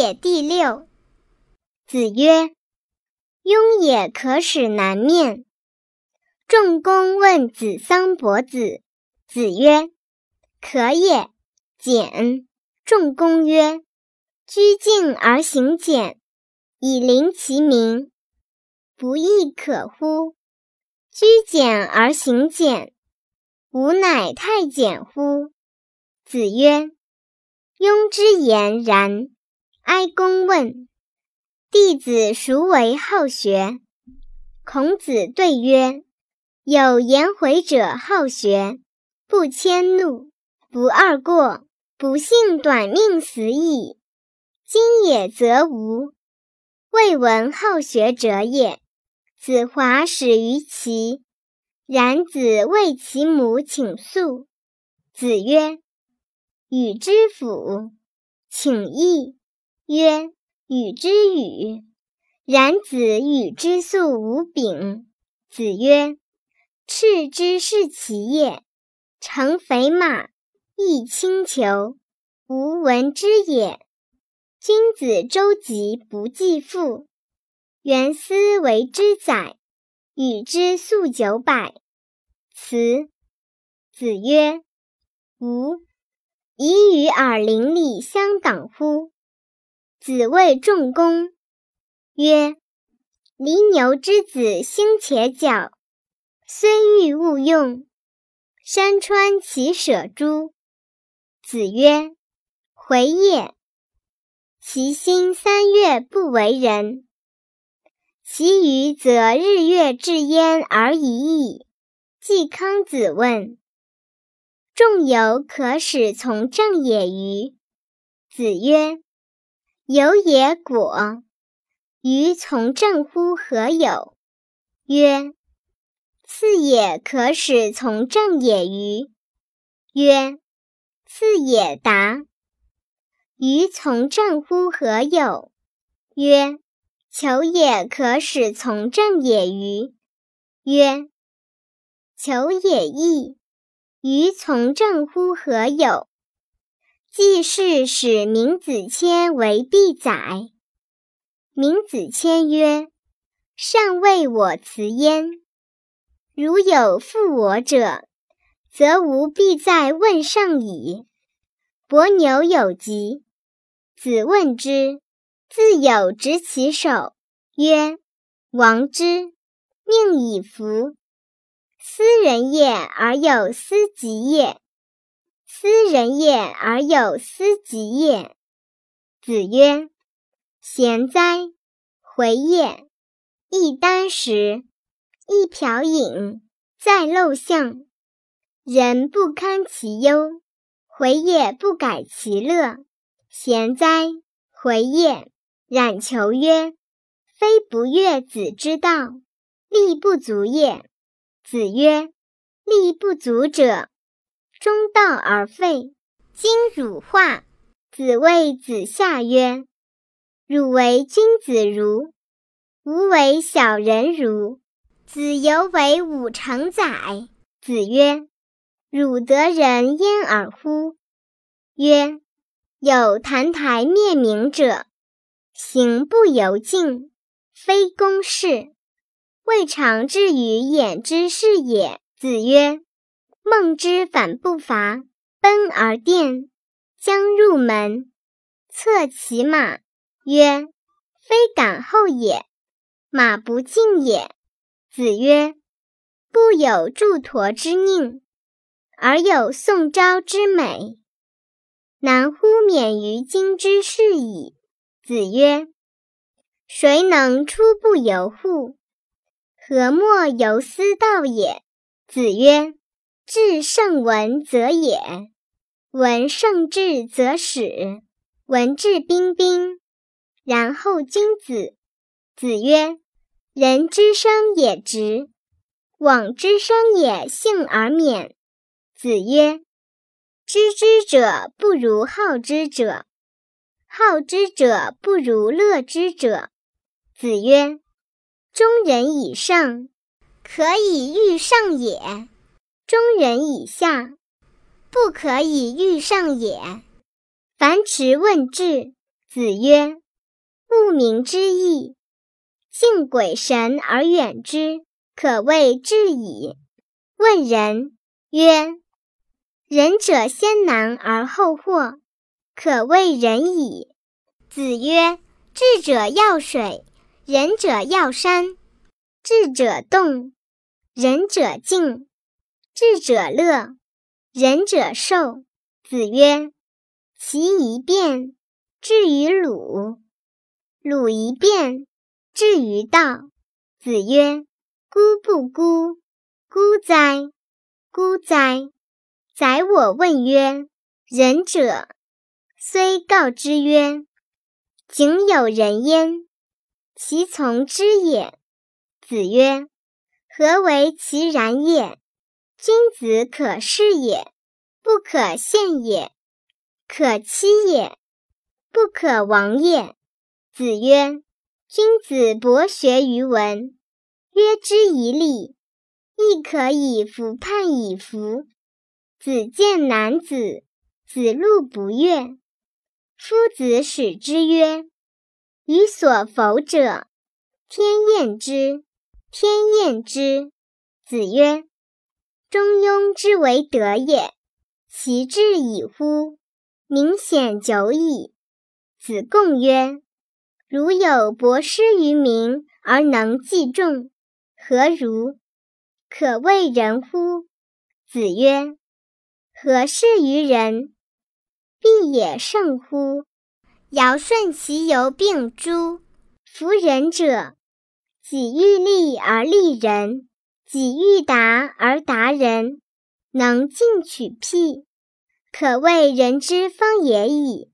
也第六。子曰：“庸也可使南面。”仲公问子桑伯子，子曰：“可也。”简。仲公曰：“居敬而行俭，以临其民，不亦可乎？居简而行俭，吾乃太简乎？”子曰：“庸之言然。”哀公问：“弟子孰为好学？”孔子对曰：“有颜回者好学，不迁怒，不贰过。”不幸短命死矣。今也则无，未闻好学者也。子华始于齐，然子为其母请诉。子曰：“与之辅。”请义曰：“与之与。”然子与之素无柄。子曰：“赤之是其也，乘肥马。”亦轻裘，无闻之也。君子周急不继父。原思为之宰，与之素九百。辞。子曰：“吾以与尔邻里相党乎？”子谓仲弓曰：“犁牛之子兴且角，虽欲勿用，山川其舍诸？”子曰：“回也。其心三月不为人，其余则日月至焉而已矣。”季康子问：“仲由可使从政也与？”子曰：“有也果。于从政乎何有？”曰：“次也可使从政也与？”曰。次也答：“于从政乎何有？”曰：“求也可使从政也与？”曰：“求也易。”于从政乎何有？季氏使闵子骞为必宰。闵子骞曰：“尚未我辞焉。如有负我者。”则吾必在问上矣。伯牛有疾，子问之，自有执其手，曰：“王之，命以服。斯人也而有斯己也，斯人也而有斯己也。”子曰：“贤哉！回也。一箪食，一瓢饮，在陋巷。”人不堪其忧，回也不改其乐。贤哉，回也！冉求曰：“非不悦子之道，力不足也。”子曰：“力不足者，中道而废。”今汝化。子谓子夏曰：“汝为君子如，吾为小人如。子犹为吾成宰。”子曰。汝得人焉尔乎？曰：有澹台灭明者，行不由径，非公事。未尝至于眼之是也。子曰：孟之反不伐，奔而殿，将入门，策其马，曰：非敢后也，马不进也。子曰：不有助驼之佞。而有宋昭之美，难乎免于今之事矣。子曰：“谁能出不由户？何莫由斯道也？”子曰：“至圣文则也，文圣至则始。文质彬彬，然后君子。”子曰：“人之生也直，往之生也幸而免。”子曰：“知之者不如好之者，好之者不如乐之者。”子曰：“中人以上，可以欲上也；中人以下，不可以欲上也。凡迟问智，子曰：“物明之义，敬鬼神而远之，可谓至矣。”问仁曰：“仁者先难而后获，可谓仁矣。”子曰：“智者要水，仁者要山。智者动，仁者静；智者乐，仁者寿。”子曰：“其一变，至于鲁；鲁一变，至于道。”子曰：“孤不孤，孤哉，孤哉！”宰我问曰：“仁者，虽告之曰：‘井有仁焉，其从之也。’”子曰：“何为其然也？君子可视也，不可陷也；可欺也，不可亡也。”子曰：“君子博学于文，约之以礼，亦可以服判以服。”子见男子，子路不悦。夫子使之曰：“予所否者，天厌之。”天厌之。子曰：“中庸之为德也，其志矣乎！明显久矣。”子贡曰：“如有博施于民而能济众，何如？可谓仁乎？”子曰：“何事于人？必也胜乎！尧舜其犹病诸？夫仁者。”己欲立而立人，己欲达而达人，能进取辟，可谓人之方也已。